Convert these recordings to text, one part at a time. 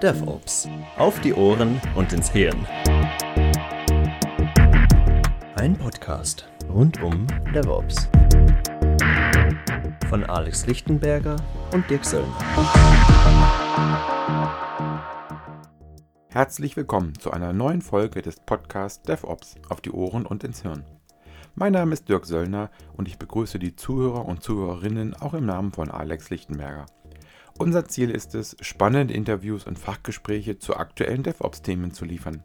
DevOps. Auf die Ohren und ins Hirn. Ein Podcast rund um DevOps. Von Alex Lichtenberger und Dirk Söllner. Herzlich willkommen zu einer neuen Folge des Podcasts DevOps auf die Ohren und ins Hirn. Mein Name ist Dirk Söllner und ich begrüße die Zuhörer und Zuhörerinnen auch im Namen von Alex Lichtenberger. Unser Ziel ist es, spannende Interviews und Fachgespräche zu aktuellen DevOps-Themen zu liefern.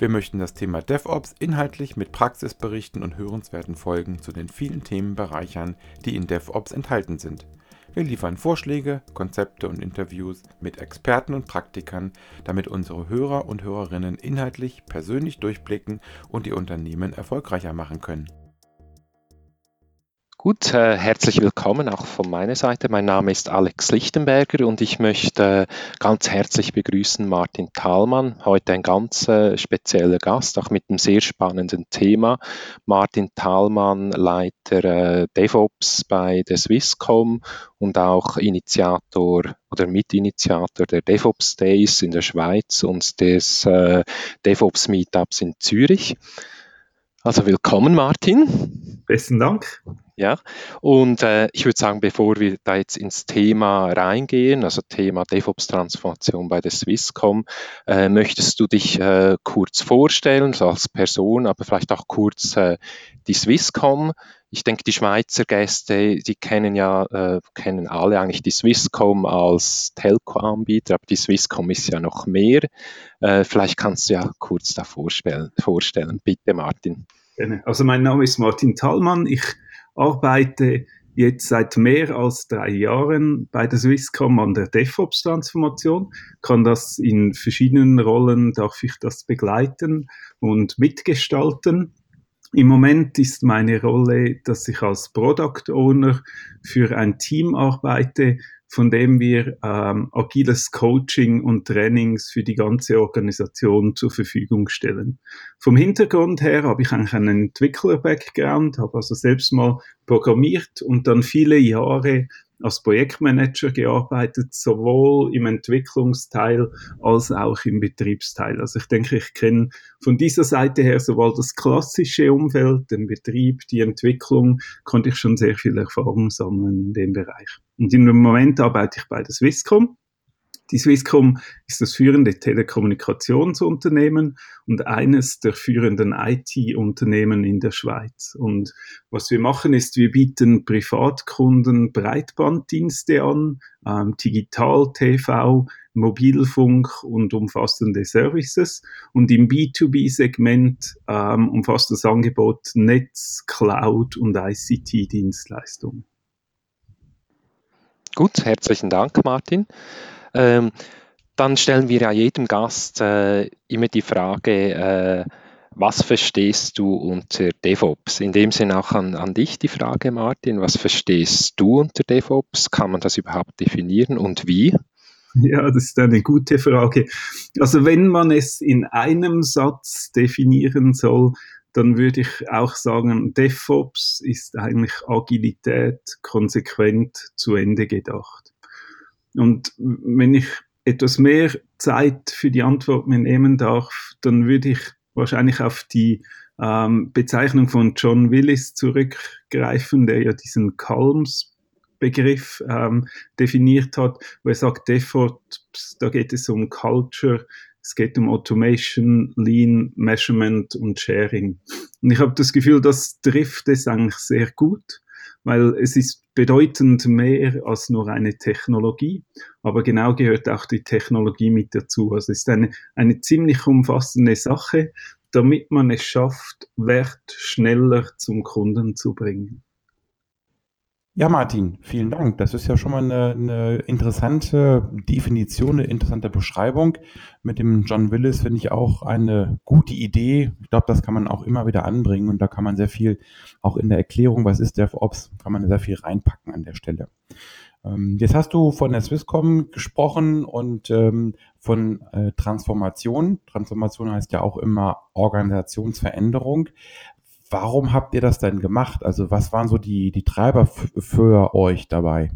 Wir möchten das Thema DevOps inhaltlich mit Praxisberichten und hörenswerten Folgen zu den vielen Themen bereichern, die in DevOps enthalten sind. Wir liefern Vorschläge, Konzepte und Interviews mit Experten und Praktikern, damit unsere Hörer und Hörerinnen inhaltlich persönlich durchblicken und die Unternehmen erfolgreicher machen können. Gut, äh, herzlich willkommen auch von meiner Seite. Mein Name ist Alex Lichtenberger und ich möchte ganz herzlich begrüßen Martin Thalmann. Heute ein ganz äh, spezieller Gast, auch mit einem sehr spannenden Thema. Martin Thalmann, Leiter äh, DevOps bei der Swisscom und auch Initiator oder Mitinitiator der DevOps Days in der Schweiz und des äh, DevOps Meetups in Zürich. Also willkommen, Martin. Besten Dank. Ja, und äh, ich würde sagen, bevor wir da jetzt ins Thema reingehen, also Thema DevOps-Transformation bei der Swisscom, äh, möchtest du dich äh, kurz vorstellen, so als Person, aber vielleicht auch kurz äh, die Swisscom. Ich denke, die Schweizer Gäste, die kennen ja, äh, kennen alle eigentlich die Swisscom als Telco-Anbieter, aber die Swisscom ist ja noch mehr. Äh, vielleicht kannst du ja kurz da vorstellen. vorstellen. Bitte, Martin. Also mein Name ist Martin Thalmann. Ich arbeite jetzt seit mehr als drei Jahren bei der Swisscom an der DevOps-Transformation, kann das in verschiedenen Rollen, darf ich das begleiten und mitgestalten. Im Moment ist meine Rolle, dass ich als Product Owner für ein Team arbeite, von dem wir ähm, agiles Coaching und Trainings für die ganze Organisation zur Verfügung stellen. Vom Hintergrund her habe ich eigentlich einen Entwickler-Background, habe also selbst mal programmiert und dann viele Jahre als Projektmanager gearbeitet, sowohl im Entwicklungsteil als auch im Betriebsteil. Also ich denke, ich kenne von dieser Seite her sowohl das klassische Umfeld, den Betrieb, die Entwicklung, konnte ich schon sehr viel Erfahrung sammeln in dem Bereich. Und im Moment arbeite ich bei der Swisscom die Swisscom ist das führende Telekommunikationsunternehmen und eines der führenden IT-Unternehmen in der Schweiz. Und was wir machen ist, wir bieten Privatkunden Breitbanddienste an, ähm, Digital-TV, Mobilfunk und umfassende Services. Und im B2B-Segment ähm, umfasst das Angebot Netz, Cloud und ICT-Dienstleistungen. Gut, herzlichen Dank, Martin. Ähm, dann stellen wir ja jedem Gast äh, immer die Frage, äh, was verstehst du unter DevOps? In dem Sinne auch an, an dich die Frage, Martin, was verstehst du unter DevOps? Kann man das überhaupt definieren und wie? Ja, das ist eine gute Frage. Also wenn man es in einem Satz definieren soll, dann würde ich auch sagen, DevOps ist eigentlich Agilität konsequent zu Ende gedacht. Und wenn ich etwas mehr Zeit für die Antwort mir nehmen darf, dann würde ich wahrscheinlich auf die ähm, Bezeichnung von John Willis zurückgreifen, der ja diesen Calms Begriff ähm, definiert hat, wo er sagt, DevOps, da geht es um Culture, es geht um Automation, Lean, Measurement und Sharing. Und ich habe das Gefühl, das trifft es eigentlich sehr gut weil es ist bedeutend mehr als nur eine Technologie, aber genau gehört auch die Technologie mit dazu. Also es ist eine, eine ziemlich umfassende Sache, damit man es schafft, Wert schneller zum Kunden zu bringen. Ja, Martin, vielen Dank. Das ist ja schon mal eine, eine interessante Definition, eine interessante Beschreibung. Mit dem John Willis finde ich auch eine gute Idee. Ich glaube, das kann man auch immer wieder anbringen und da kann man sehr viel, auch in der Erklärung, was ist DevOps, kann man sehr viel reinpacken an der Stelle. Ähm, jetzt hast du von der Swisscom gesprochen und ähm, von äh, Transformation. Transformation heißt ja auch immer Organisationsveränderung. Warum habt ihr das denn gemacht? Also was waren so die, die Treiber für euch dabei?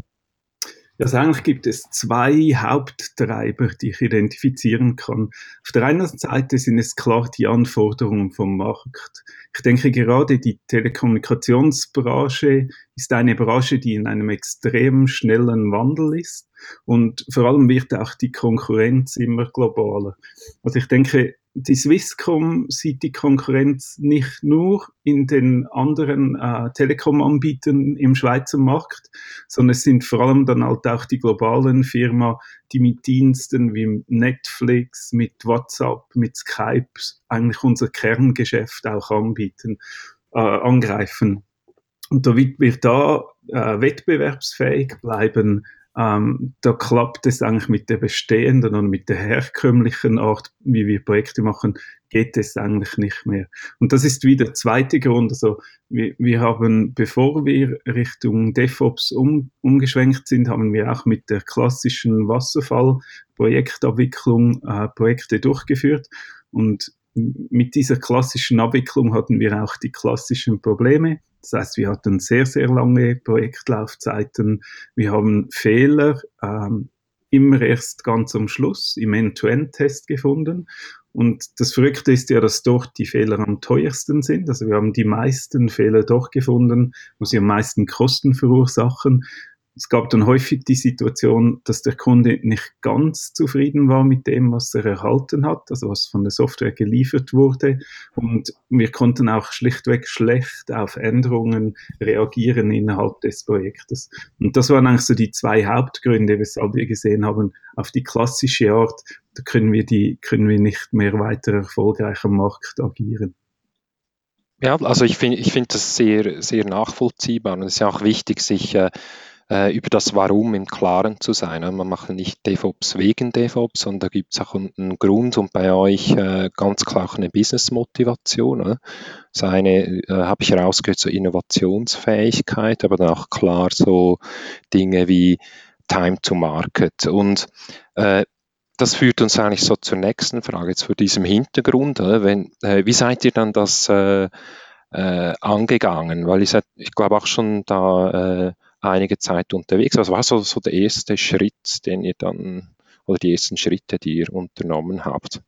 Also eigentlich gibt es zwei Haupttreiber, die ich identifizieren kann. Auf der einen Seite sind es klar die Anforderungen vom Markt. Ich denke gerade die Telekommunikationsbranche ist eine Branche, die in einem extrem schnellen Wandel ist und vor allem wird auch die Konkurrenz immer globaler. Also ich denke, die Swisscom sieht die Konkurrenz nicht nur in den anderen äh, Telekom-Anbietern im Schweizer Markt, sondern es sind vor allem dann halt auch die globalen Firmen, die mit Diensten wie Netflix, mit WhatsApp, mit Skype eigentlich unser Kerngeschäft auch anbieten, äh, angreifen. Und damit wir da äh, wettbewerbsfähig bleiben, ähm, da klappt es eigentlich mit der bestehenden und mit der herkömmlichen Art, wie wir Projekte machen, geht es eigentlich nicht mehr. Und das ist wieder der zweite Grund. Also wir, wir haben, bevor wir Richtung DevOps um, umgeschwenkt sind, haben wir auch mit der klassischen Wasserfall-Projektabwicklung äh, Projekte durchgeführt. Und mit dieser klassischen Abwicklung hatten wir auch die klassischen Probleme. Das heißt, wir hatten sehr, sehr lange Projektlaufzeiten. Wir haben Fehler ähm, immer erst ganz am Schluss im End-to-End-Test gefunden. Und das Verrückte ist ja, dass dort die Fehler am teuersten sind. Also wir haben die meisten Fehler dort gefunden, wo sie am meisten Kosten verursachen es gab dann häufig die Situation, dass der Kunde nicht ganz zufrieden war mit dem, was er erhalten hat, also was von der Software geliefert wurde. Und wir konnten auch schlichtweg schlecht auf Änderungen reagieren innerhalb des Projektes. Und das waren eigentlich so die zwei Hauptgründe, weshalb wir gesehen haben, auf die klassische Art, da können wir die, können wir nicht mehr weiter erfolgreich am Markt agieren. Ja, also ich finde ich finde das sehr, sehr nachvollziehbar und es ist ja auch wichtig, sich äh, äh, über das Warum im Klaren zu sein. Man macht nicht DevOps wegen DevOps, sondern da gibt es auch einen Grund und bei euch äh, ganz klar auch eine Business-Motivation. Das eine äh, habe ich herausgehört, so Innovationsfähigkeit, aber dann auch klar so Dinge wie Time to Market. Und äh, das führt uns eigentlich so zur nächsten Frage, jetzt vor diesem Hintergrund. Wenn, äh, wie seid ihr dann das äh, äh, angegangen? Weil ich, ich glaube auch schon da äh, einige Zeit unterwegs. Was war so, so der erste Schritt, den ihr dann, oder die ersten Schritte, die ihr unternommen habt?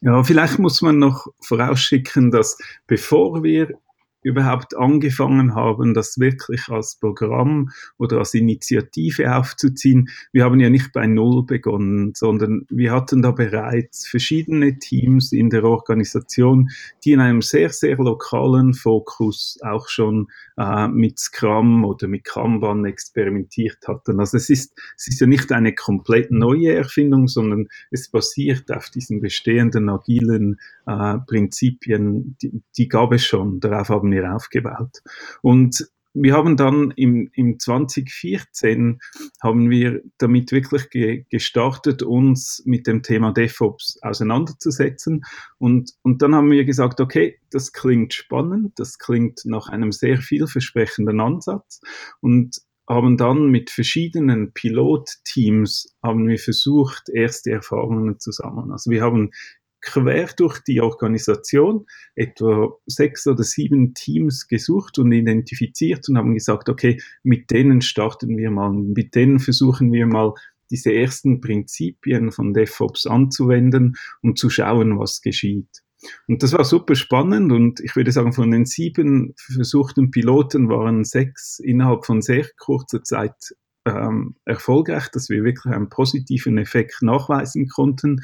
Ja, vielleicht muss man noch vorausschicken, dass bevor wir überhaupt angefangen haben, das wirklich als Programm oder als Initiative aufzuziehen. Wir haben ja nicht bei Null begonnen, sondern wir hatten da bereits verschiedene Teams in der Organisation, die in einem sehr, sehr lokalen Fokus auch schon äh, mit Scrum oder mit Kanban experimentiert hatten. Also es ist, es ist ja nicht eine komplett neue Erfindung, sondern es basiert auf diesen bestehenden agilen äh, Prinzipien, die, die gab es schon, darauf haben wir aufgebaut. Und wir haben dann im, im 2014 haben wir damit wirklich ge gestartet, uns mit dem Thema DevOps auseinanderzusetzen. Und, und dann haben wir gesagt, okay, das klingt spannend, das klingt nach einem sehr vielversprechenden Ansatz. Und haben dann mit verschiedenen Pilotteams haben wir versucht, erste Erfahrungen zu sammeln. Also wir haben quer durch die Organisation etwa sechs oder sieben Teams gesucht und identifiziert und haben gesagt, okay, mit denen starten wir mal, mit denen versuchen wir mal diese ersten Prinzipien von DevOps anzuwenden und zu schauen, was geschieht. Und das war super spannend und ich würde sagen, von den sieben versuchten Piloten waren sechs innerhalb von sehr kurzer Zeit ähm, erfolgreich, dass wir wirklich einen positiven Effekt nachweisen konnten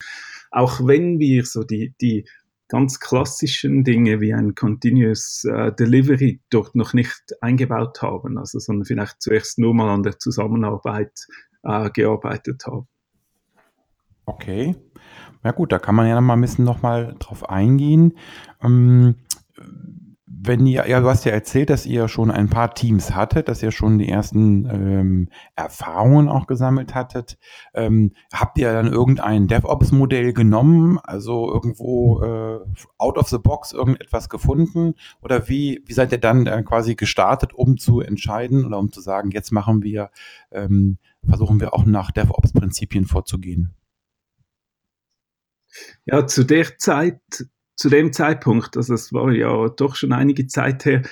auch wenn wir so die, die ganz klassischen Dinge wie ein Continuous äh, Delivery dort noch nicht eingebaut haben, also sondern vielleicht zuerst nur mal an der Zusammenarbeit äh, gearbeitet haben. Okay. Ja gut, da kann man ja mal ein bisschen noch mal drauf eingehen. Ähm, wenn ihr, ja, du hast ja erzählt, dass ihr schon ein paar Teams hattet, dass ihr schon die ersten ähm, Erfahrungen auch gesammelt hattet. Ähm, habt ihr dann irgendein DevOps-Modell genommen, also irgendwo äh, out of the box irgendetwas gefunden? Oder wie, wie seid ihr dann äh, quasi gestartet, um zu entscheiden oder um zu sagen, jetzt machen wir, ähm, versuchen wir auch nach DevOps-Prinzipien vorzugehen? Ja, zu der Zeit zu dem Zeitpunkt, also es war ja doch schon einige Zeit her,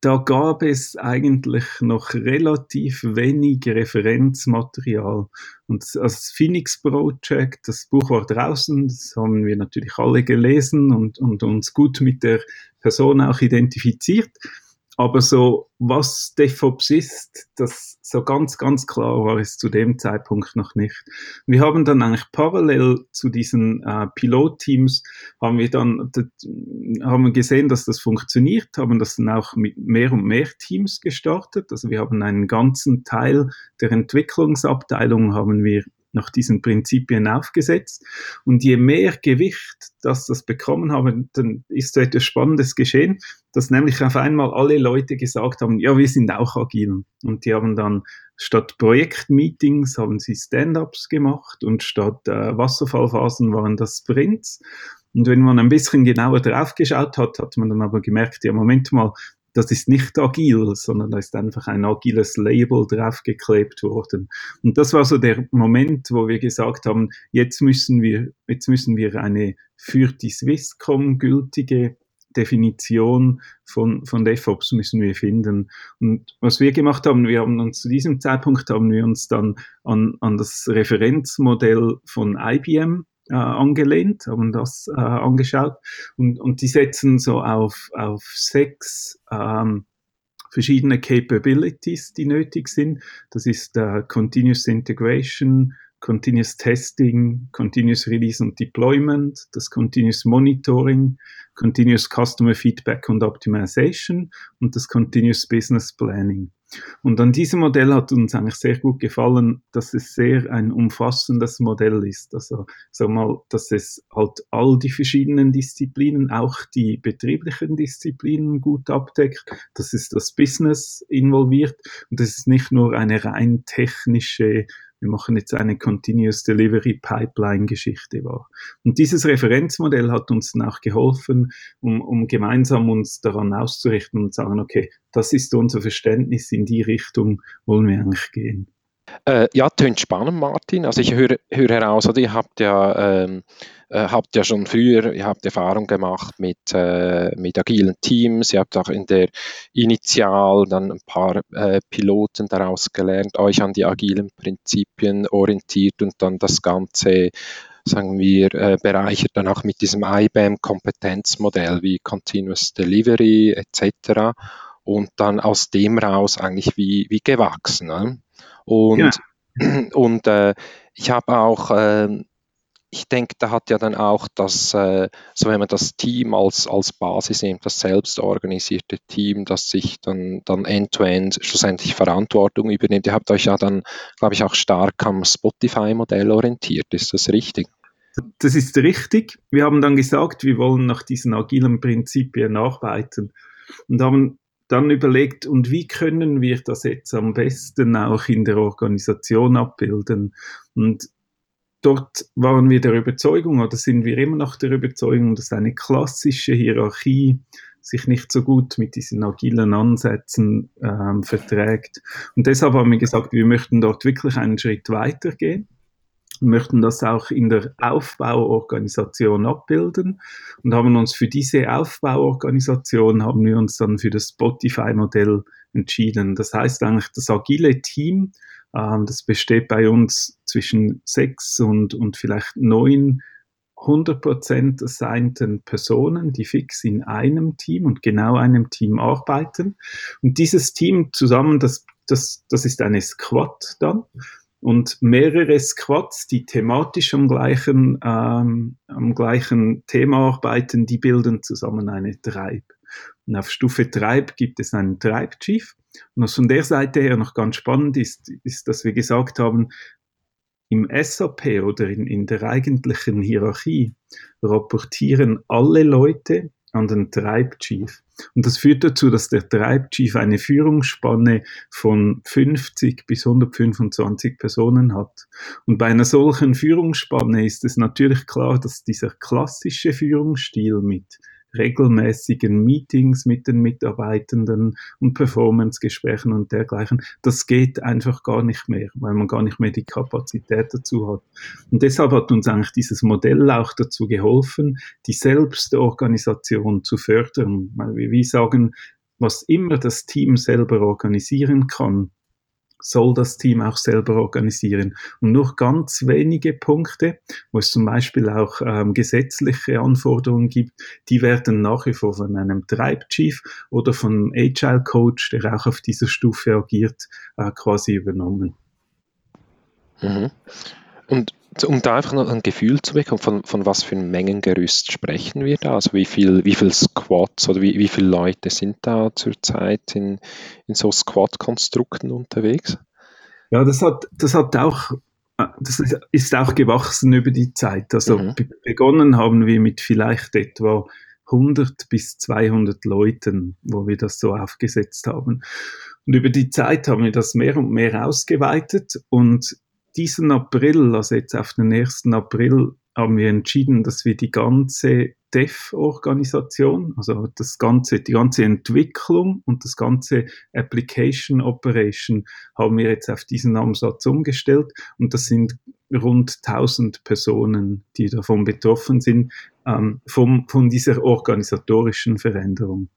da gab es eigentlich noch relativ wenig Referenzmaterial. Und das Phoenix Project, das Buch war draußen, das haben wir natürlich alle gelesen und, und uns gut mit der Person auch identifiziert. Aber so, was DevOps ist, das so ganz, ganz klar war es zu dem Zeitpunkt noch nicht. Wir haben dann eigentlich parallel zu diesen äh, Pilotteams haben wir dann haben gesehen, dass das funktioniert, haben das dann auch mit mehr und mehr Teams gestartet. Also wir haben einen ganzen Teil der Entwicklungsabteilung haben wir nach diesen Prinzipien aufgesetzt. Und je mehr Gewicht dass das bekommen haben, dann ist so etwas Spannendes geschehen, dass nämlich auf einmal alle Leute gesagt haben, ja, wir sind auch agil. Und die haben dann statt Projektmeetings haben sie Stand-ups gemacht und statt äh, Wasserfallphasen waren das Sprints. Und wenn man ein bisschen genauer drauf geschaut hat, hat man dann aber gemerkt, ja, Moment mal, das ist nicht agil, sondern da ist einfach ein agiles Label draufgeklebt worden. Und das war so der Moment, wo wir gesagt haben, jetzt müssen wir, jetzt müssen wir eine für die Swisscom gültige Definition von, von DevOps müssen wir finden. Und was wir gemacht haben, wir haben uns zu diesem Zeitpunkt haben wir uns dann an, an das Referenzmodell von IBM äh, angelehnt, haben das äh, angeschaut und, und die setzen so auf, auf sechs ähm, verschiedene Capabilities, die nötig sind. Das ist äh, Continuous Integration, Continuous Testing, Continuous Release und Deployment, das Continuous Monitoring, Continuous Customer Feedback und Optimization und das Continuous Business Planning. Und an diesem Modell hat uns eigentlich sehr gut gefallen, dass es sehr ein umfassendes Modell ist. Also, sag mal, dass es halt all die verschiedenen Disziplinen, auch die betrieblichen Disziplinen gut abdeckt, dass es das Business involviert und dass es nicht nur eine rein technische wir machen jetzt eine Continuous Delivery Pipeline Geschichte war. Und dieses Referenzmodell hat uns dann auch geholfen, um, um gemeinsam uns daran auszurichten und sagen, okay, das ist unser Verständnis, in die Richtung wollen wir eigentlich gehen. Äh, ja, tönt spannend, Martin. Also ich höre, höre heraus, oder ihr habt ja, ähm, äh, habt ja schon früher, ihr habt Erfahrung gemacht mit, äh, mit agilen Teams, ihr habt auch in der Initial dann ein paar äh, Piloten daraus gelernt, euch an die agilen Prinzipien orientiert und dann das Ganze sagen wir, äh, bereichert dann auch mit diesem IBM-Kompetenzmodell wie Continuous Delivery etc. Und dann aus dem raus eigentlich wie, wie gewachsen. Ne? Und, ja. und äh, ich habe auch, äh, ich denke, da hat ja dann auch das, äh, so wenn man das Team als, als Basis nimmt, das selbstorganisierte Team, das sich dann, dann end-to-end -end schlussendlich Verantwortung übernimmt. Ihr habt euch ja dann, glaube ich, auch stark am Spotify-Modell orientiert. Ist das richtig? Das ist richtig. Wir haben dann gesagt, wir wollen nach diesen agilen Prinzipien arbeiten und haben dann überlegt, und wie können wir das jetzt am besten auch in der Organisation abbilden? Und dort waren wir der Überzeugung, oder sind wir immer noch der Überzeugung, dass eine klassische Hierarchie sich nicht so gut mit diesen agilen Ansätzen ähm, verträgt. Und deshalb haben wir gesagt, wir möchten dort wirklich einen Schritt weitergehen möchten das auch in der Aufbauorganisation abbilden und haben uns für diese Aufbauorganisation haben wir uns dann für das Spotify-Modell entschieden. Das heißt eigentlich das agile Team, ähm, das besteht bei uns zwischen sechs und, und vielleicht neun 100% assignten Personen, die fix in einem Team und genau einem Team arbeiten. Und dieses Team zusammen, das, das, das ist eine Squad dann und mehrere Squads, die thematisch am gleichen, ähm, am gleichen Thema arbeiten, die bilden zusammen eine Tribe. Und auf Stufe Tribe gibt es einen Tribe Chief. Und was von der Seite her noch ganz spannend ist, ist, dass wir gesagt haben, im SAP oder in, in der eigentlichen Hierarchie rapportieren alle Leute an den Tribe Chief. Und das führt dazu, dass der Tribe Chief eine Führungsspanne von 50 bis 125 Personen hat. Und bei einer solchen Führungsspanne ist es natürlich klar, dass dieser klassische Führungsstil mit regelmäßigen Meetings mit den Mitarbeitenden und Performance-Gesprächen und dergleichen. Das geht einfach gar nicht mehr, weil man gar nicht mehr die Kapazität dazu hat. Und deshalb hat uns eigentlich dieses Modell auch dazu geholfen, die Selbstorganisation zu fördern. Weil wir wie sagen, was immer das Team selber organisieren kann, soll das Team auch selber organisieren. Und nur ganz wenige Punkte, wo es zum Beispiel auch ähm, gesetzliche Anforderungen gibt, die werden nach wie vor von einem Tribe-Chief oder von Agile Coach, der auch auf dieser Stufe agiert, äh, quasi übernommen. Mhm. Und um da einfach noch ein Gefühl zu bekommen, von, von was für ein Mengengerüst sprechen wir da? Also wie viel, wie viel Squads oder wie, wie viele Leute sind da zurzeit in, in so Squad-Konstrukten unterwegs? Ja, das hat, das hat auch, das ist auch gewachsen über die Zeit. Also mhm. begonnen haben wir mit vielleicht etwa 100 bis 200 Leuten, wo wir das so aufgesetzt haben. Und über die Zeit haben wir das mehr und mehr ausgeweitet und diesen April, also jetzt auf den 1. April, haben wir entschieden, dass wir die ganze Dev-Organisation, also das ganze, die ganze Entwicklung und das ganze Application Operation haben wir jetzt auf diesen Ansatz umgestellt und das sind rund 1000 Personen, die davon betroffen sind, ähm, vom, von dieser organisatorischen Veränderung.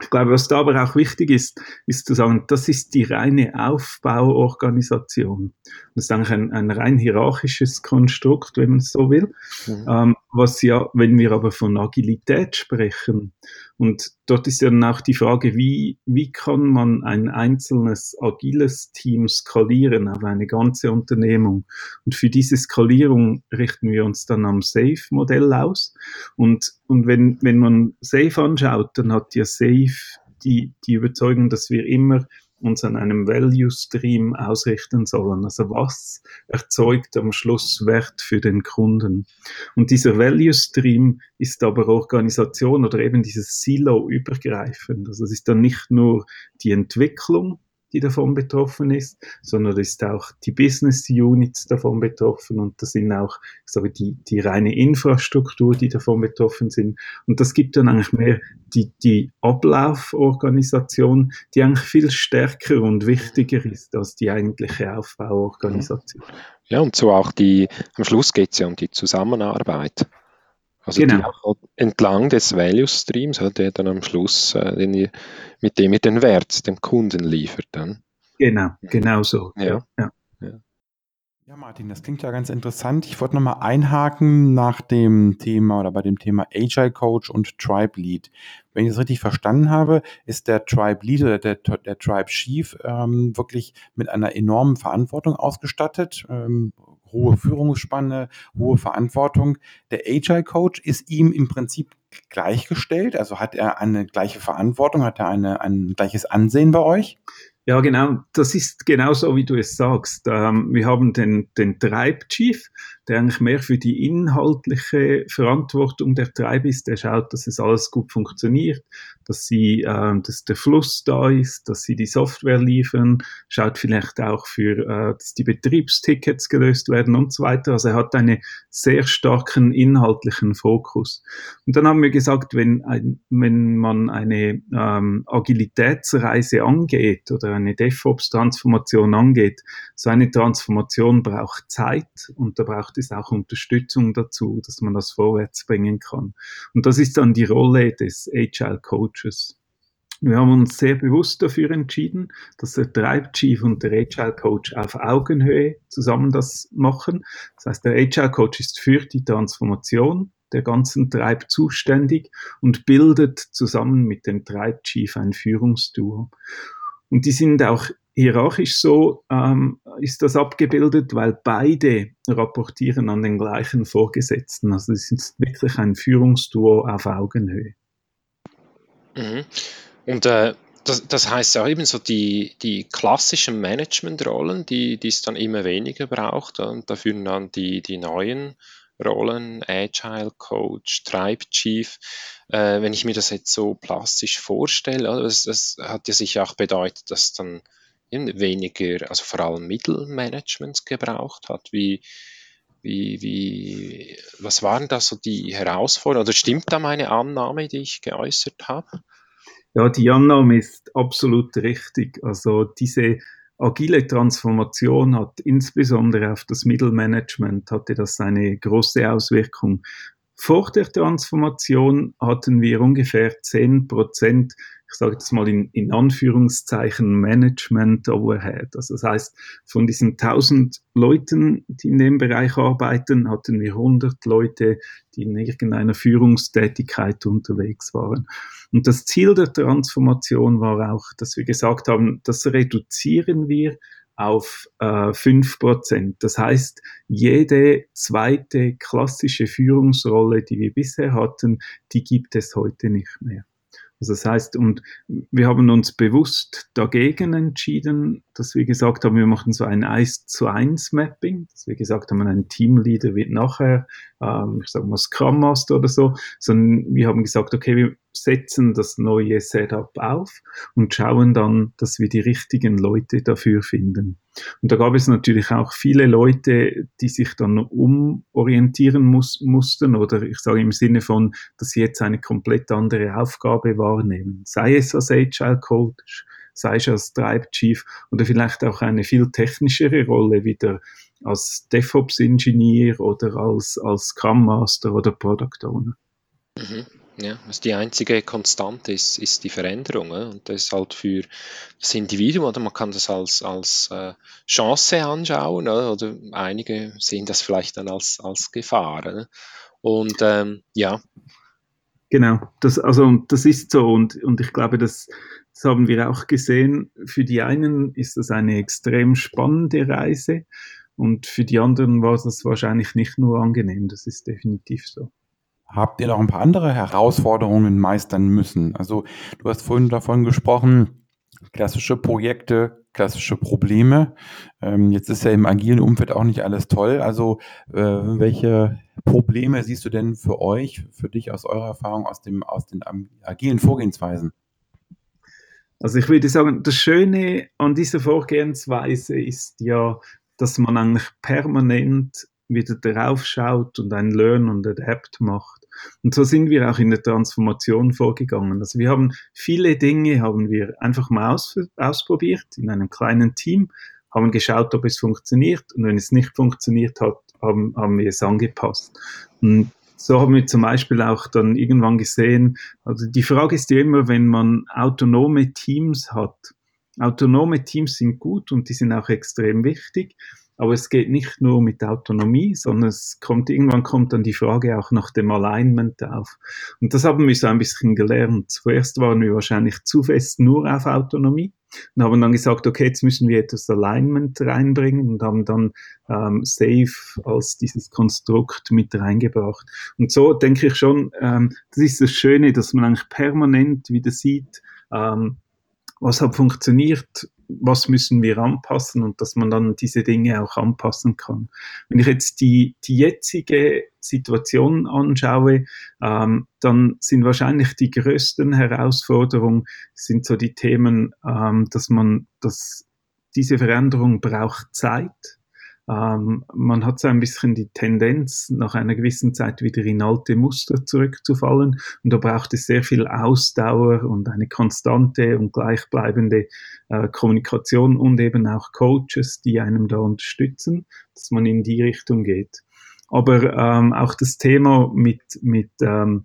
Ich glaube, was da aber auch wichtig ist, ist zu sagen, das ist die reine Aufbauorganisation. Das ist eigentlich ein, ein rein hierarchisches Konstrukt, wenn man es so will. Mhm. Ähm, was ja, wenn wir aber von Agilität sprechen, und dort ist ja dann auch die Frage, wie, wie kann man ein einzelnes agiles Team skalieren auf eine ganze Unternehmung? Und für diese Skalierung richten wir uns dann am SAFE-Modell aus. Und, und wenn, wenn man SAFE anschaut, dann hat ja SAFE die, die Überzeugung, dass wir immer uns an einem Value Stream ausrichten sollen. Also was erzeugt am Schluss Wert für den Kunden? Und dieser Value Stream ist aber Organisation oder eben dieses Silo übergreifend. Also es ist dann nicht nur die Entwicklung, die davon betroffen ist, sondern ist auch die Business Units davon betroffen und das sind auch sage, die, die reine Infrastruktur, die davon betroffen sind. Und das gibt dann eigentlich mehr die, die Ablauforganisation, die eigentlich viel stärker und wichtiger ist als die eigentliche Aufbauorganisation. Ja, und so auch die, am Schluss geht es ja um die Zusammenarbeit. Also genau. entlang des Value Streams, der dann am Schluss, äh, den ihr, mit dem ihr den Wert dem Kunden liefert dann. Genau, genau so. Ja. ja. Ja, Martin, das klingt ja ganz interessant. Ich wollte nochmal einhaken nach dem Thema oder bei dem Thema Agile Coach und Tribe Lead. Wenn ich das richtig verstanden habe, ist der Tribe Lead oder der, der Tribe Chief ähm, wirklich mit einer enormen Verantwortung ausgestattet. Ähm, hohe Führungsspanne, hohe Verantwortung. Der Agile Coach ist ihm im Prinzip gleichgestellt, also hat er eine gleiche Verantwortung, hat er eine, ein gleiches Ansehen bei euch? Ja, genau. Das ist genauso, wie du es sagst. Ähm, wir haben den, den Treibchief, der eigentlich mehr für die inhaltliche Verantwortung der Treib ist. Der schaut, dass es alles gut funktioniert, dass sie, äh, dass der Fluss da ist, dass sie die Software liefern, schaut vielleicht auch für, äh, dass die Betriebstickets gelöst werden und so weiter. Also er hat einen sehr starken inhaltlichen Fokus. Und dann haben wir gesagt, wenn, ein, wenn man eine ähm, Agilitätsreise angeht oder eine DevOps-Transformation angeht, so eine Transformation braucht Zeit und da braucht es auch Unterstützung dazu, dass man das vorwärts bringen kann. Und das ist dann die Rolle des Agile Coaches. Wir haben uns sehr bewusst dafür entschieden, dass der Tribe Chief und der Agile Coach auf Augenhöhe zusammen das machen. Das heißt, der Agile Coach ist für die Transformation der ganzen Tribe zuständig und bildet zusammen mit dem Tribe Chief ein Führungsduo. Und die sind auch hierarchisch so, ähm, ist das abgebildet, weil beide rapportieren an den gleichen Vorgesetzten. Also es ist wirklich ein Führungsduo auf Augenhöhe. Mhm. Und äh, das, das heißt ja eben so die, die klassischen Managementrollen, die, die es dann immer weniger braucht und dafür dann die, die neuen Rollen, Agile Coach, Tribe Chief. Äh, wenn ich mir das jetzt so plastisch vorstelle, das, das hat ja sicher auch bedeutet, dass dann weniger, also vor allem Mittelmanagement gebraucht hat. Wie, wie, wie, was waren da so die Herausforderungen? Oder stimmt da meine Annahme, die ich geäußert habe? Ja, die Annahme ist absolut richtig. Also diese agile Transformation hat insbesondere auf das Mittelmanagement hatte das eine große Auswirkung. Vor der Transformation hatten wir ungefähr 10 Prozent ich sage das mal in, in Anführungszeichen, Management Overhead. Also das heißt, von diesen 1000 Leuten, die in dem Bereich arbeiten, hatten wir 100 Leute, die in irgendeiner Führungstätigkeit unterwegs waren. Und das Ziel der Transformation war auch, dass wir gesagt haben, das reduzieren wir auf äh, 5%. Das heißt, jede zweite klassische Führungsrolle, die wir bisher hatten, die gibt es heute nicht mehr. Also das heißt, und wir haben uns bewusst dagegen entschieden, dass wir gesagt haben, wir machen so ein 1 zu 1 Mapping, dass wir gesagt haben, ein Teamleader wird nachher, ähm, ich sage mal Scrum Master oder so, sondern wir haben gesagt, okay, wir setzen das neue Setup auf und schauen dann, dass wir die richtigen Leute dafür finden. Und da gab es natürlich auch viele Leute, die sich dann umorientieren muss, mussten oder ich sage im Sinne von, dass sie jetzt eine komplett andere Aufgabe wahrnehmen. Sei es als Agile Coach, sei es als Tribe Chief oder vielleicht auch eine viel technischere Rolle wieder als DevOps-Ingenieur oder als, als Scrum Master oder Product Owner. Mhm. Ja, also die einzige Konstante ist, ist die Veränderung. Und das ist halt für das Individuum, oder man kann das als, als äh, Chance anschauen, oder einige sehen das vielleicht dann als, als Gefahr. Und ähm, ja. Genau, das, also, das ist so und, und ich glaube, das, das haben wir auch gesehen. Für die einen ist das eine extrem spannende Reise und für die anderen war es wahrscheinlich nicht nur angenehm. Das ist definitiv so habt ihr noch ein paar andere Herausforderungen meistern müssen? Also du hast vorhin davon gesprochen, klassische Projekte, klassische Probleme. Ähm, jetzt ist ja im agilen Umfeld auch nicht alles toll. Also äh, welche Probleme siehst du denn für euch, für dich aus eurer Erfahrung aus, dem, aus den agilen Vorgehensweisen? Also ich würde sagen, das Schöne an dieser Vorgehensweise ist ja, dass man eigentlich permanent wieder drauf schaut und ein Learn und Adapt macht. Und so sind wir auch in der Transformation vorgegangen. Also wir haben viele Dinge, haben wir einfach mal aus, ausprobiert in einem kleinen Team, haben geschaut, ob es funktioniert und wenn es nicht funktioniert hat, haben, haben wir es angepasst. Und so haben wir zum Beispiel auch dann irgendwann gesehen, also die Frage ist ja immer, wenn man autonome Teams hat, autonome Teams sind gut und die sind auch extrem wichtig, aber es geht nicht nur mit Autonomie, sondern es kommt, irgendwann kommt dann die Frage auch nach dem Alignment auf. Und das haben wir so ein bisschen gelernt. Zuerst waren wir wahrscheinlich zu fest nur auf Autonomie und haben dann gesagt, okay, jetzt müssen wir etwas Alignment reinbringen und haben dann ähm, Safe als dieses Konstrukt mit reingebracht. Und so denke ich schon, ähm, das ist das Schöne, dass man eigentlich permanent wieder sieht, ähm, was hat funktioniert, was müssen wir anpassen und dass man dann diese Dinge auch anpassen kann. Wenn ich jetzt die, die jetzige Situation anschaue, ähm, dann sind wahrscheinlich die größten Herausforderungen sind so die Themen, ähm, dass man, dass diese Veränderung braucht Zeit ähm, man hat so ein bisschen die Tendenz, nach einer gewissen Zeit wieder in alte Muster zurückzufallen. Und da braucht es sehr viel Ausdauer und eine konstante und gleichbleibende äh, Kommunikation und eben auch Coaches, die einem da unterstützen, dass man in die Richtung geht. Aber ähm, auch das Thema mit, mit ähm,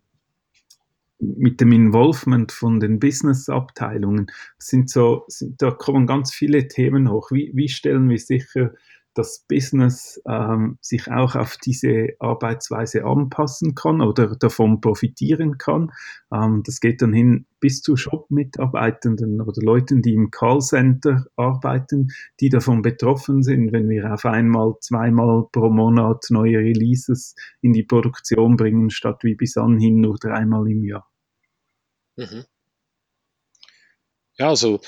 mit dem Involvement von den Business-Abteilungen sind so, sind, da kommen ganz viele Themen hoch. Wie, wie stellen wir sicher, das Business ähm, sich auch auf diese Arbeitsweise anpassen kann oder davon profitieren kann. Ähm, das geht dann hin bis zu Shop-Mitarbeitenden oder Leuten, die im Callcenter arbeiten, die davon betroffen sind, wenn wir auf einmal zweimal pro Monat neue Releases in die Produktion bringen, statt wie bis anhin nur dreimal im Jahr. Mhm. Ja, also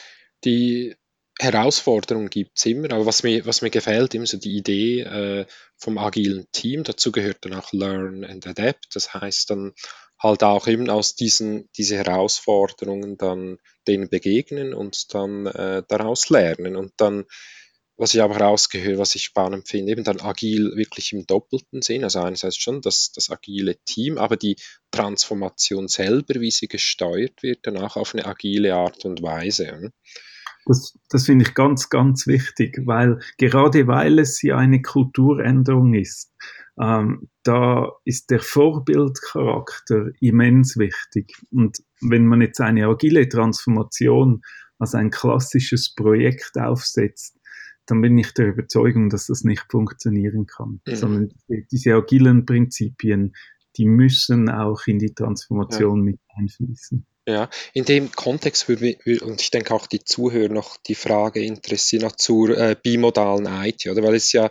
die Herausforderungen gibt es immer, aber was mir, was mir gefällt, immer so die Idee äh, vom agilen Team, dazu gehört dann auch Learn and Adapt, das heißt dann halt auch eben aus diesen diese Herausforderungen dann denen begegnen und dann äh, daraus lernen. Und dann was ich aber rausgehört, was ich spannend finde, eben dann agil wirklich im doppelten Sinn, also einerseits schon das, das agile Team, aber die Transformation selber, wie sie gesteuert wird, danach auf eine agile Art und Weise. Das, das finde ich ganz, ganz wichtig, weil gerade weil es ja eine Kulturänderung ist, ähm, da ist der Vorbildcharakter immens wichtig. Und wenn man jetzt eine agile Transformation als ein klassisches Projekt aufsetzt, dann bin ich der Überzeugung, dass das nicht funktionieren kann, mhm. sondern diese agilen Prinzipien, die müssen auch in die Transformation ja. mit einfließen. Ja, in dem Kontext würde mich, und ich denke auch die Zuhörer noch die Frage interessieren noch zur äh, bimodalen IT, oder? Weil es ja,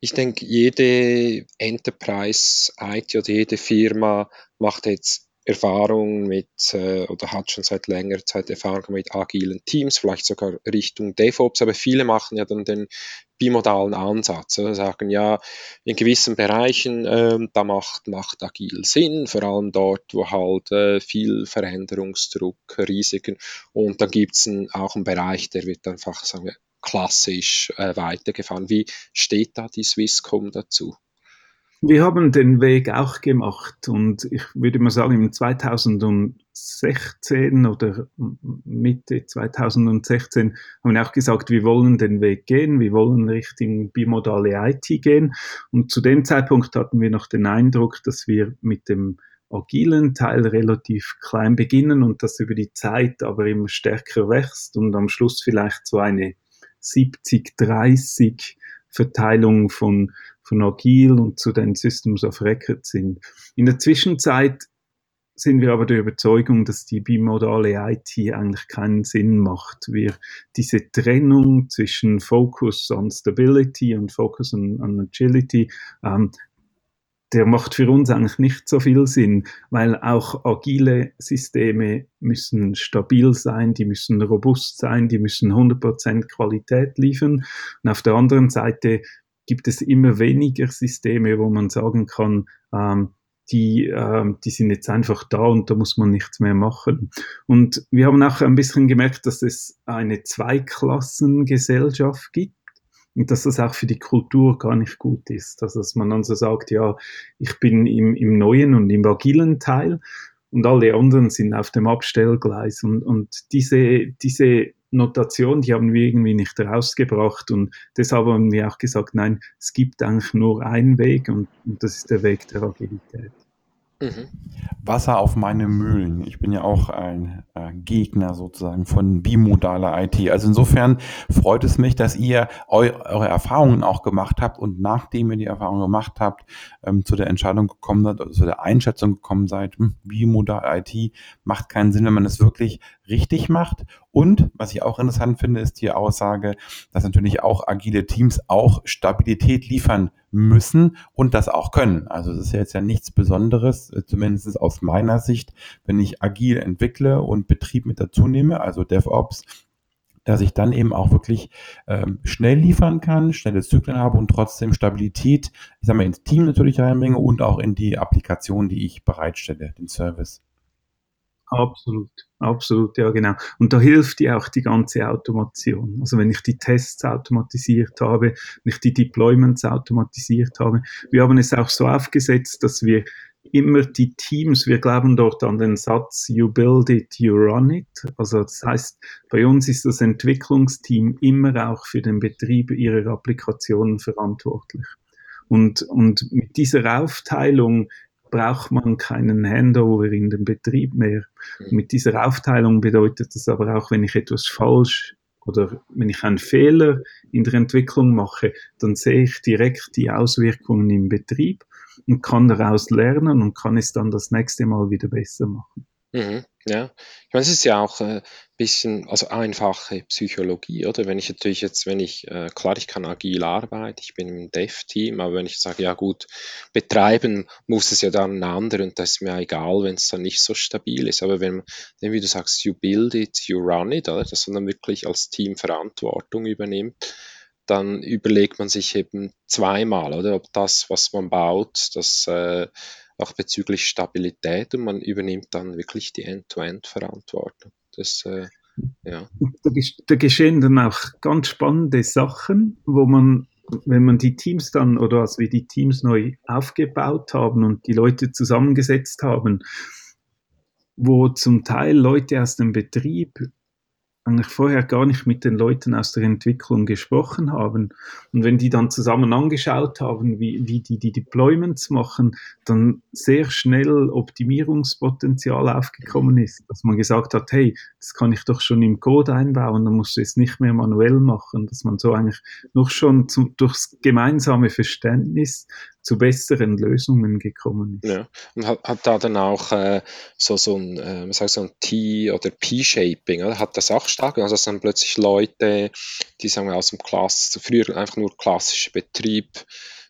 ich denke, jede Enterprise IT oder jede Firma macht jetzt Erfahrung mit äh, oder hat schon seit längerer Zeit Erfahrung mit agilen Teams, vielleicht sogar Richtung DevOps, aber viele machen ja dann den bimodalen Ansatz. Also sagen ja, in gewissen Bereichen, äh, da macht, macht agil Sinn, vor allem dort, wo halt äh, viel Veränderungsdruck, Risiken und dann gibt es auch einen Bereich, der wird einfach, sagen wir, klassisch äh, weitergefahren. Wie steht da die Swisscom dazu? Wir haben den Weg auch gemacht und ich würde mal sagen, im 2016 oder Mitte 2016 haben wir auch gesagt, wir wollen den Weg gehen, wir wollen Richtung bimodale IT gehen. Und zu dem Zeitpunkt hatten wir noch den Eindruck, dass wir mit dem agilen Teil relativ klein beginnen und das über die Zeit aber immer stärker wächst und am Schluss vielleicht so eine 70-30 Verteilung von von Agil und zu den Systems of Record sind. In der Zwischenzeit sind wir aber der Überzeugung, dass die bimodale IT eigentlich keinen Sinn macht. Wir diese Trennung zwischen Focus on Stability und Focus on, on Agility, ähm, der macht für uns eigentlich nicht so viel Sinn, weil auch agile Systeme müssen stabil sein, die müssen robust sein, die müssen 100% Qualität liefern. Und auf der anderen Seite gibt es immer weniger Systeme, wo man sagen kann, ähm, die, ähm, die sind jetzt einfach da und da muss man nichts mehr machen. Und wir haben auch ein bisschen gemerkt, dass es eine Zweiklassengesellschaft gibt und dass das auch für die Kultur gar nicht gut ist. Also, dass man dann so sagt, ja, ich bin im, im neuen und im agilen Teil und alle anderen sind auf dem Abstellgleis. Und, und diese, diese Notation, die haben wir irgendwie nicht rausgebracht und deshalb haben wir auch gesagt, nein, es gibt eigentlich nur einen Weg und, und das ist der Weg der Agilität. Mhm. Wasser auf meine Mühlen. Ich bin ja auch ein äh, Gegner sozusagen von bimodaler IT. Also insofern freut es mich, dass ihr eu eure Erfahrungen auch gemacht habt und nachdem ihr die Erfahrungen gemacht habt, ähm, zu der Entscheidung gekommen seid, oder zu der Einschätzung gekommen seid, hm, bimodal IT macht keinen Sinn, wenn man es wirklich richtig macht. Und was ich auch interessant finde, ist die Aussage, dass natürlich auch agile Teams auch Stabilität liefern müssen und das auch können. Also es ist ja jetzt ja nichts Besonderes, äh, zumindest aus meiner Sicht, wenn ich agil entwickle und Betrieb mit dazu nehme, also DevOps, dass ich dann eben auch wirklich ähm, schnell liefern kann, schnelle Zyklen habe und trotzdem Stabilität, ich sage mal, ins Team natürlich reinbringe und auch in die Applikation, die ich bereitstelle, den Service. Absolut, absolut, ja genau. Und da hilft dir auch die ganze Automation. Also wenn ich die Tests automatisiert habe, wenn ich die Deployments automatisiert habe. Wir haben es auch so aufgesetzt, dass wir immer die Teams, wir glauben dort an den Satz, you build it, you run it. Also das heißt, bei uns ist das Entwicklungsteam immer auch für den Betrieb ihrer Applikationen verantwortlich. Und, und mit dieser Aufteilung braucht man keinen Handover in den Betrieb mehr. Und mit dieser Aufteilung bedeutet das aber auch, wenn ich etwas falsch oder wenn ich einen Fehler in der Entwicklung mache, dann sehe ich direkt die Auswirkungen im Betrieb und kann daraus lernen und kann es dann das nächste Mal wieder besser machen. Mhm, ja. Ich meine, es ist ja auch ein äh, bisschen, also einfache Psychologie, oder? Wenn ich natürlich jetzt, wenn ich, äh, klar, ich kann agil arbeiten, ich bin im Dev-Team, aber wenn ich sage, ja gut, betreiben muss es ja dann ein anderer und das ist mir egal, wenn es dann nicht so stabil ist. Aber wenn, wenn, wie du sagst, you build it, you run it, oder? Dass man dann wirklich als Team Verantwortung übernimmt, dann überlegt man sich eben zweimal, oder? Ob das, was man baut, das äh, auch bezüglich Stabilität und man übernimmt dann wirklich die End-to-End-Verantwortung. Das, äh, ja. Da, da geschehen dann auch ganz spannende Sachen, wo man, wenn man die Teams dann oder als wir die Teams neu aufgebaut haben und die Leute zusammengesetzt haben, wo zum Teil Leute aus dem Betrieb eigentlich vorher gar nicht mit den Leuten aus der Entwicklung gesprochen haben. Und wenn die dann zusammen angeschaut haben, wie, wie die die Deployments machen, dann sehr schnell Optimierungspotenzial aufgekommen ist, dass man gesagt hat, hey, das kann ich doch schon im Code einbauen, dann musst du es nicht mehr manuell machen, dass man so eigentlich noch schon zum, durchs gemeinsame Verständnis zu besseren Lösungen gekommen ist. Ja. Und hat, hat da dann auch äh, so, so ein, äh, sagt, so ein T- oder P-Shaping, hat das auch stark, also dass dann plötzlich Leute, die sagen wir aus dem Klass, früher einfach nur klassischer Betrieb,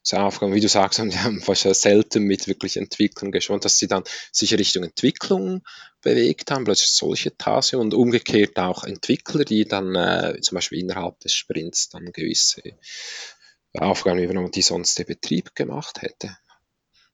so Aufgaben, wie du sagst, haben wahrscheinlich selten mit wirklich Entwicklung geschaut, dass sie dann sich Richtung Entwicklung bewegt haben, plötzlich solche Tasks und umgekehrt auch Entwickler, die dann äh, zum Beispiel innerhalb des Sprints dann gewisse Aufgaben übernommen, die sonst der Betrieb gemacht hätte.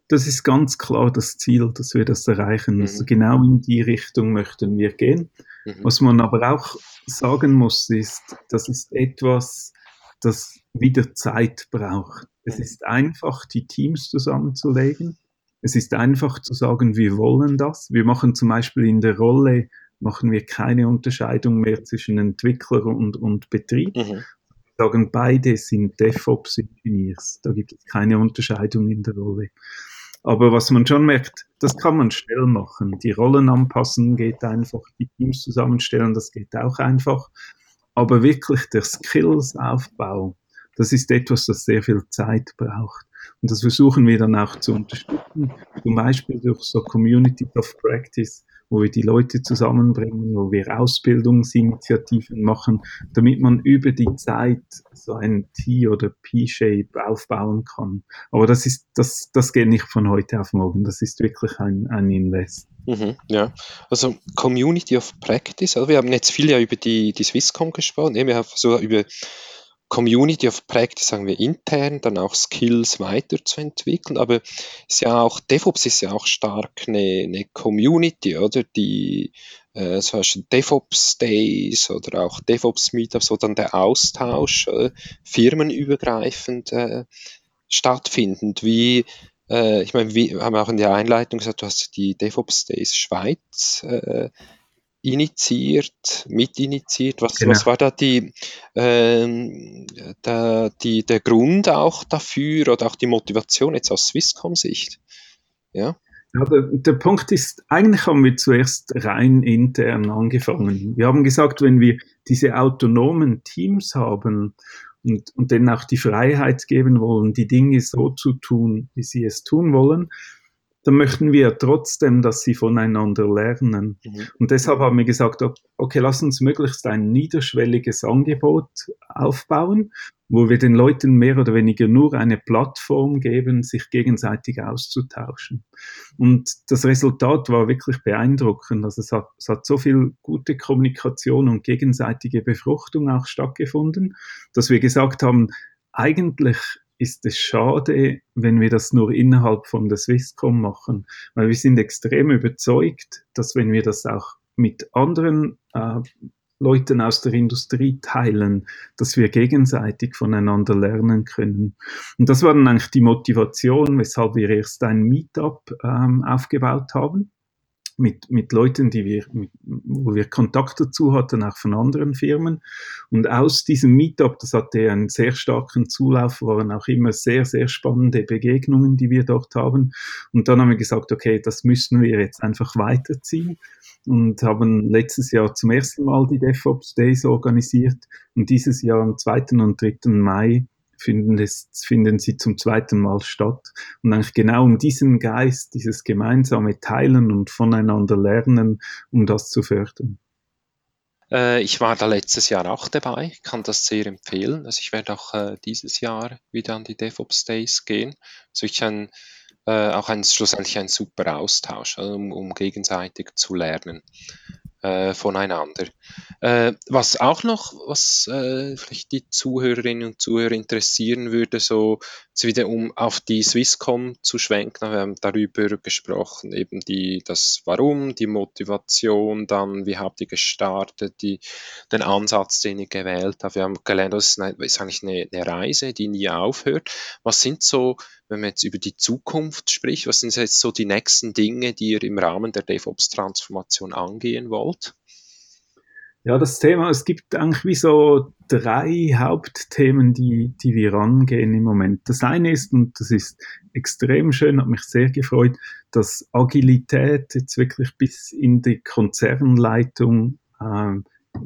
Das ist ganz klar das Ziel, dass wir das erreichen. Mhm. Also genau in die Richtung möchten wir gehen. Mhm. Was man aber auch sagen muss, ist, das ist etwas, das wieder Zeit braucht. Es mhm. ist einfach, die Teams zusammenzulegen. Es ist einfach zu sagen, wir wollen das. Wir machen zum Beispiel in der Rolle, machen wir keine Unterscheidung mehr zwischen Entwickler und, und Betrieb, mhm sagen, beide sind DevOps-Engineers. Da gibt es keine Unterscheidung in der Rolle. Aber was man schon merkt, das kann man schnell machen. Die Rollen anpassen geht einfach, die Teams zusammenstellen, das geht auch einfach. Aber wirklich der Skills-Aufbau, das ist etwas, das sehr viel Zeit braucht. Und das versuchen wir dann auch zu unterstützen, zum Beispiel durch so Community of Practice, wo wir die Leute zusammenbringen, wo wir Ausbildungsinitiativen machen, damit man über die Zeit so ein T- oder P-Shape aufbauen kann. Aber das ist, das, das geht nicht von heute auf morgen. Das ist wirklich ein, ein Invest. Mhm, ja, also Community of Practice. Also wir haben jetzt viel ja über die, die Swisscom gesprochen. Wir haben so über Community of Practice, sagen wir intern, dann auch Skills weiterzuentwickeln. Aber ist ja auch, DevOps ist ja auch stark eine, eine Community, oder? Die äh, zum Beispiel DevOps Days oder auch DevOps Meetups, wo dann der Austausch äh, firmenübergreifend äh, stattfindet. Wie, äh, ich meine, wir haben auch in der Einleitung gesagt, du hast die DevOps Days Schweiz äh, initiiert, mitinitiiert? Was, genau. was war da die, ähm, der, die, der Grund auch dafür oder auch die Motivation jetzt aus Swisscom-Sicht? Ja. Ja, der, der, Punkt ist, eigentlich haben wir zuerst rein intern angefangen. Wir haben gesagt, wenn wir diese autonomen Teams haben und, und denen auch die Freiheit geben wollen, die Dinge so zu tun, wie sie es tun wollen, dann möchten wir trotzdem, dass sie voneinander lernen. Mhm. Und deshalb haben wir gesagt, okay, lass uns möglichst ein niederschwelliges Angebot aufbauen, wo wir den Leuten mehr oder weniger nur eine Plattform geben, sich gegenseitig auszutauschen. Und das Resultat war wirklich beeindruckend. Also es hat, es hat so viel gute Kommunikation und gegenseitige Befruchtung auch stattgefunden, dass wir gesagt haben, eigentlich ist es schade, wenn wir das nur innerhalb von der Swisscom machen, weil wir sind extrem überzeugt, dass wenn wir das auch mit anderen äh, Leuten aus der Industrie teilen, dass wir gegenseitig voneinander lernen können. Und das war dann eigentlich die Motivation, weshalb wir erst ein Meetup ähm, aufgebaut haben mit, mit Leuten, die wir, mit, wo wir Kontakt dazu hatten, auch von anderen Firmen. Und aus diesem Meetup, das hatte einen sehr starken Zulauf, waren auch immer sehr, sehr spannende Begegnungen, die wir dort haben. Und dann haben wir gesagt, okay, das müssen wir jetzt einfach weiterziehen und haben letztes Jahr zum ersten Mal die DevOps Days organisiert und dieses Jahr am 2. und 3. Mai finden, es, finden sie zum zweiten Mal statt. Und eigentlich genau um diesen Geist, dieses gemeinsame Teilen und voneinander lernen, um das zu fördern. Äh, ich war da letztes Jahr auch dabei, kann das sehr empfehlen. Also ich werde auch äh, dieses Jahr wieder an die DevOps Days gehen. Also ich ein, äh, auch ein, schlussendlich ein super Austausch, also um, um gegenseitig zu lernen äh, voneinander. Äh, was auch noch, was äh, vielleicht die Zuhörerinnen und Zuhörer interessieren würde, so, wieder um auf die Swisscom zu schwenken, wir haben darüber gesprochen, eben die, das Warum, die Motivation, dann wie habt ihr gestartet, die, den Ansatz, den ihr gewählt habt. Wir haben gelernt, das ist, eine, ist eigentlich eine, eine Reise, die nie aufhört. Was sind so wenn man jetzt über die Zukunft spricht, was sind jetzt so die nächsten Dinge, die ihr im Rahmen der DevOps-Transformation angehen wollt? Ja, das Thema, es gibt eigentlich wie so drei Hauptthemen, die, die wir angehen im Moment. Das eine ist, und das ist extrem schön, hat mich sehr gefreut, dass Agilität jetzt wirklich bis in die Konzernleitung äh,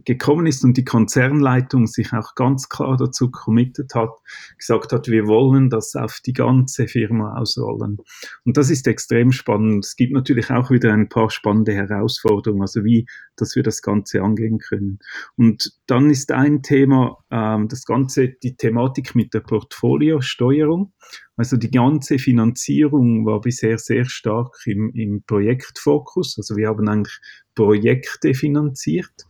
gekommen ist und die Konzernleitung sich auch ganz klar dazu committed hat, gesagt hat, wir wollen das auf die ganze Firma ausrollen. Und das ist extrem spannend. Es gibt natürlich auch wieder ein paar spannende Herausforderungen, also wie, dass wir das Ganze angehen können. Und dann ist ein Thema, ähm, das Ganze, die Thematik mit der Portfoliosteuerung. Also die ganze Finanzierung war bisher sehr stark im, im Projektfokus. Also wir haben eigentlich Projekte finanziert.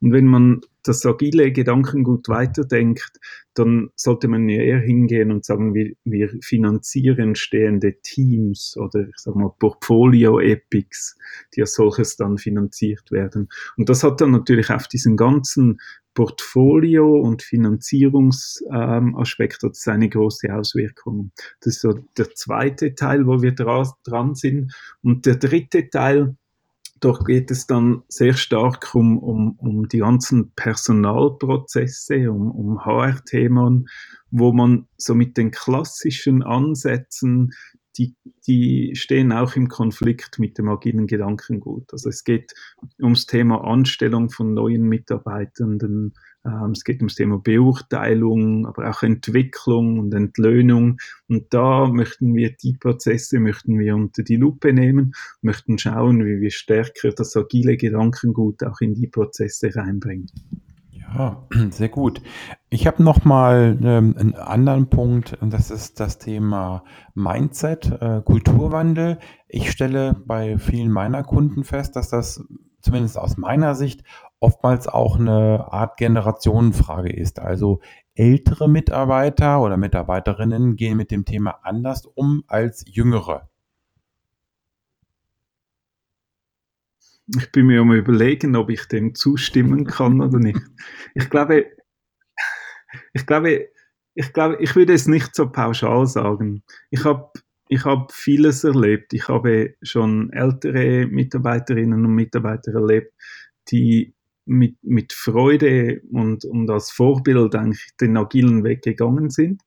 Und wenn man das agile Gedankengut weiterdenkt, dann sollte man ja eher hingehen und sagen, wir, wir finanzieren stehende Teams oder ich sag mal Portfolio-Epics, die als solches dann finanziert werden. Und das hat dann natürlich auf diesen ganzen Portfolio- und Finanzierungsaspekt ähm, hat eine große Auswirkung. Das ist so der zweite Teil, wo wir dran sind. Und der dritte Teil, Dort geht es dann sehr stark um, um, um die ganzen Personalprozesse, um, um HR-Themen, wo man so mit den klassischen Ansätzen, die, die stehen auch im Konflikt mit dem agilen Gedankengut. Also es geht ums Thema Anstellung von neuen Mitarbeitenden, es geht ums Thema Beurteilung, aber auch Entwicklung und Entlöhnung. Und da möchten wir die Prozesse, möchten wir unter die Lupe nehmen, möchten schauen, wie wir stärker das agile Gedankengut auch in die Prozesse reinbringen. Ja, sehr gut. Ich habe noch mal ähm, einen anderen Punkt, und das ist das Thema Mindset, äh, Kulturwandel. Ich stelle bei vielen meiner Kunden fest, dass das zumindest aus meiner Sicht oftmals auch eine Art Generationenfrage ist. Also ältere Mitarbeiter oder Mitarbeiterinnen gehen mit dem Thema anders um als jüngere. Ich bin mir am überlegen, ob ich dem zustimmen kann oder nicht. Ich glaube, ich glaube, ich glaube, ich würde es nicht so pauschal sagen. Ich habe ich habe vieles erlebt. Ich habe schon ältere Mitarbeiterinnen und Mitarbeiter erlebt, die mit, mit Freude und, und als Vorbild eigentlich den agilen Weg gegangen sind.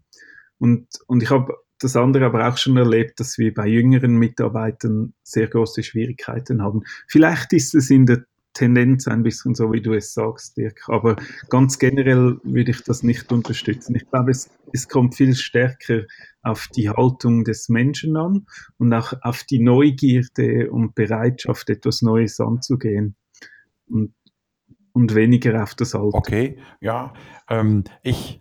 Und, und ich habe das andere aber auch schon erlebt, dass wir bei jüngeren Mitarbeitern sehr große Schwierigkeiten haben. Vielleicht ist es in der Tendenz ein bisschen so, wie du es sagst, Dirk. Aber ganz generell würde ich das nicht unterstützen. Ich glaube, es, es kommt viel stärker auf die Haltung des Menschen an und auch auf die Neugierde und Bereitschaft, etwas Neues anzugehen. Und, und weniger auf das Alte. Okay, ja. Ähm, ich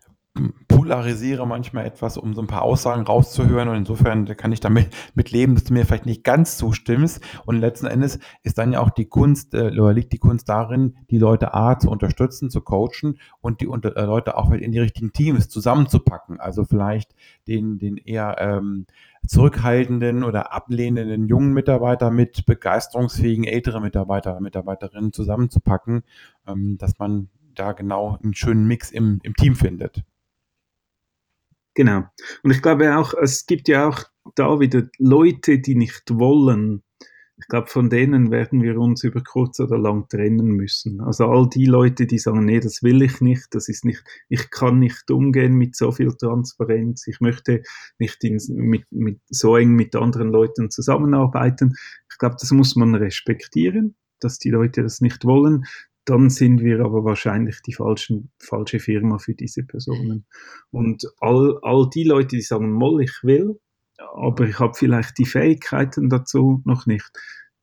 polarisiere manchmal etwas, um so ein paar Aussagen rauszuhören. Und insofern kann ich damit mit leben, dass du mir vielleicht nicht ganz zustimmst. Und letzten Endes ist dann ja auch die Kunst, äh, oder liegt die Kunst darin, die Leute A zu unterstützen, zu coachen und die äh, Leute auch in die richtigen Teams zusammenzupacken. Also vielleicht den, den eher ähm, zurückhaltenden oder ablehnenden jungen Mitarbeiter mit begeisterungsfähigen älteren Mitarbeiter, Mitarbeiterinnen zusammenzupacken, ähm, dass man da genau einen schönen Mix im, im Team findet. Genau. Und ich glaube auch, es gibt ja auch da wieder Leute, die nicht wollen. Ich glaube, von denen werden wir uns über kurz oder lang trennen müssen. Also all die Leute, die sagen, nee, das will ich nicht, das ist nicht, ich kann nicht umgehen mit so viel Transparenz, ich möchte nicht in, mit, mit, so eng mit anderen Leuten zusammenarbeiten. Ich glaube, das muss man respektieren, dass die Leute das nicht wollen dann sind wir aber wahrscheinlich die falschen, falsche Firma für diese Personen. Und all, all die Leute, die sagen, Moll, ich will, aber ich habe vielleicht die Fähigkeiten dazu noch nicht,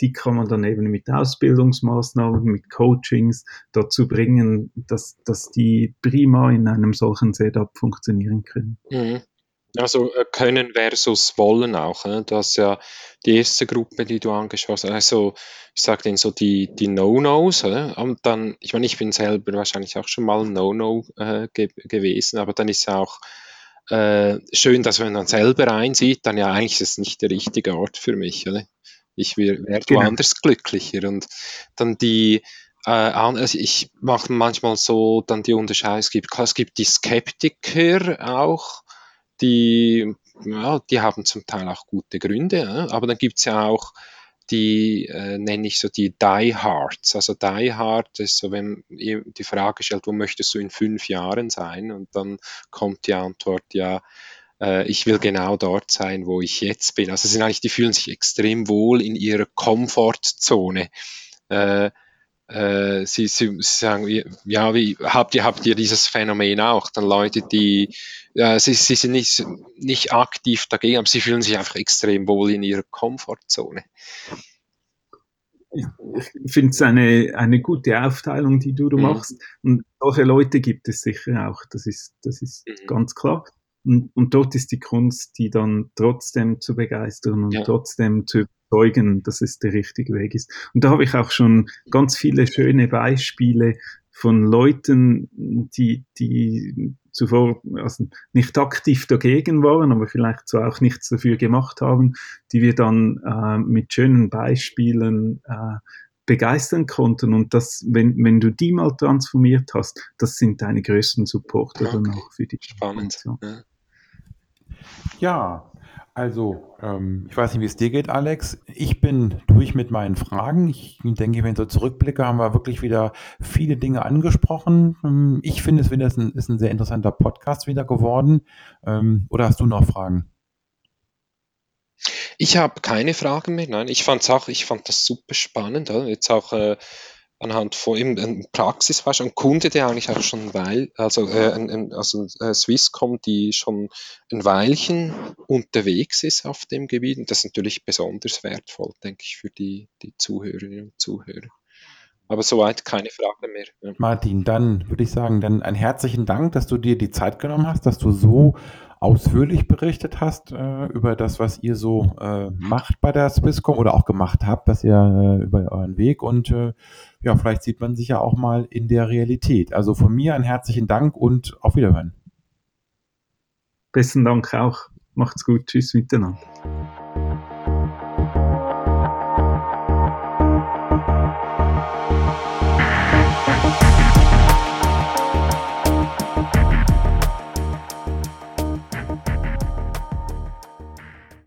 die kann man dann eben mit Ausbildungsmaßnahmen, mit Coachings dazu bringen, dass, dass die prima in einem solchen Setup funktionieren können. Mhm. Also äh, können versus wollen auch. Ne? Du hast ja die erste Gruppe, die du angesprochen hast, also ich sage denen so die, die No-Nos. Ne? Und dann, ich meine, ich bin selber wahrscheinlich auch schon mal ein No-No äh, ge gewesen, aber dann ist ja auch äh, schön, dass man dann selber einsieht, dann ja eigentlich ist es nicht der richtige Ort für mich. Oder? Ich werde genau. woanders glücklicher. Und dann die, äh, also ich mache manchmal so dann die Unterscheidung, es gibt, es gibt die Skeptiker auch, die, ja, die haben zum Teil auch gute Gründe, aber dann gibt es ja auch die äh, nenne ich so die Die Hards. Also Die Hard ist so, wenn die Frage stellt, wo möchtest du in fünf Jahren sein? Und dann kommt die Antwort, ja, äh, ich will genau dort sein, wo ich jetzt bin. Also sind eigentlich, die fühlen sich extrem wohl in ihrer Komfortzone. Äh, äh, sie, sie, sagen, ja, wie habt ihr, habt ihr dieses Phänomen auch? Dann Leute, die, äh, sie, sie sind nicht, nicht aktiv dagegen, aber sie fühlen sich einfach extrem wohl in ihrer Komfortzone. Ich, ich finde es eine, eine gute Aufteilung, die du, du mhm. machst. Und solche Leute gibt es sicher auch, das ist, das ist mhm. ganz klar. Und, und dort ist die Kunst, die dann trotzdem zu begeistern und ja. trotzdem zu überzeugen, dass es der richtige Weg ist. Und da habe ich auch schon ganz viele schöne Beispiele von Leuten, die, die zuvor also nicht aktiv dagegen waren, aber vielleicht so auch nichts dafür gemacht haben, die wir dann äh, mit schönen Beispielen äh, begeistern konnten. Und das, wenn, wenn du die mal transformiert hast, das sind deine größten Supporter okay. dann auch für die Spannend. Ja. ja, also, ähm, ich weiß nicht, wie es dir geht, Alex. Ich bin durch mit meinen Fragen. Ich denke, wenn ich so zurückblicke, haben wir wirklich wieder viele Dinge angesprochen. Ähm, ich finde, es ist ein, ist ein sehr interessanter Podcast wieder geworden. Ähm, oder hast du noch Fragen? Ich habe keine Fragen mehr. Nein, ich fand auch, ich fand das super spannend. Jetzt auch äh, anhand von eben ein Praxisbeispiel, ein Kunde, der eigentlich auch schon weil, also, äh, ein, also äh, Swisscom, die schon ein Weilchen unterwegs ist auf dem Gebiet. Und das ist natürlich besonders wertvoll, denke ich, für die, die Zuhörerinnen und Zuhörer. Aber soweit keine Frage mehr. Martin, dann würde ich sagen, dann einen herzlichen Dank, dass du dir die Zeit genommen hast, dass du so ausführlich berichtet hast äh, über das, was ihr so äh, macht bei der Swisscom oder auch gemacht habt, dass ihr äh, über euren Weg und äh, ja, vielleicht sieht man sich ja auch mal in der Realität. Also von mir einen herzlichen Dank und auf Wiederhören. Besten Dank auch. Macht's gut. Tschüss miteinander.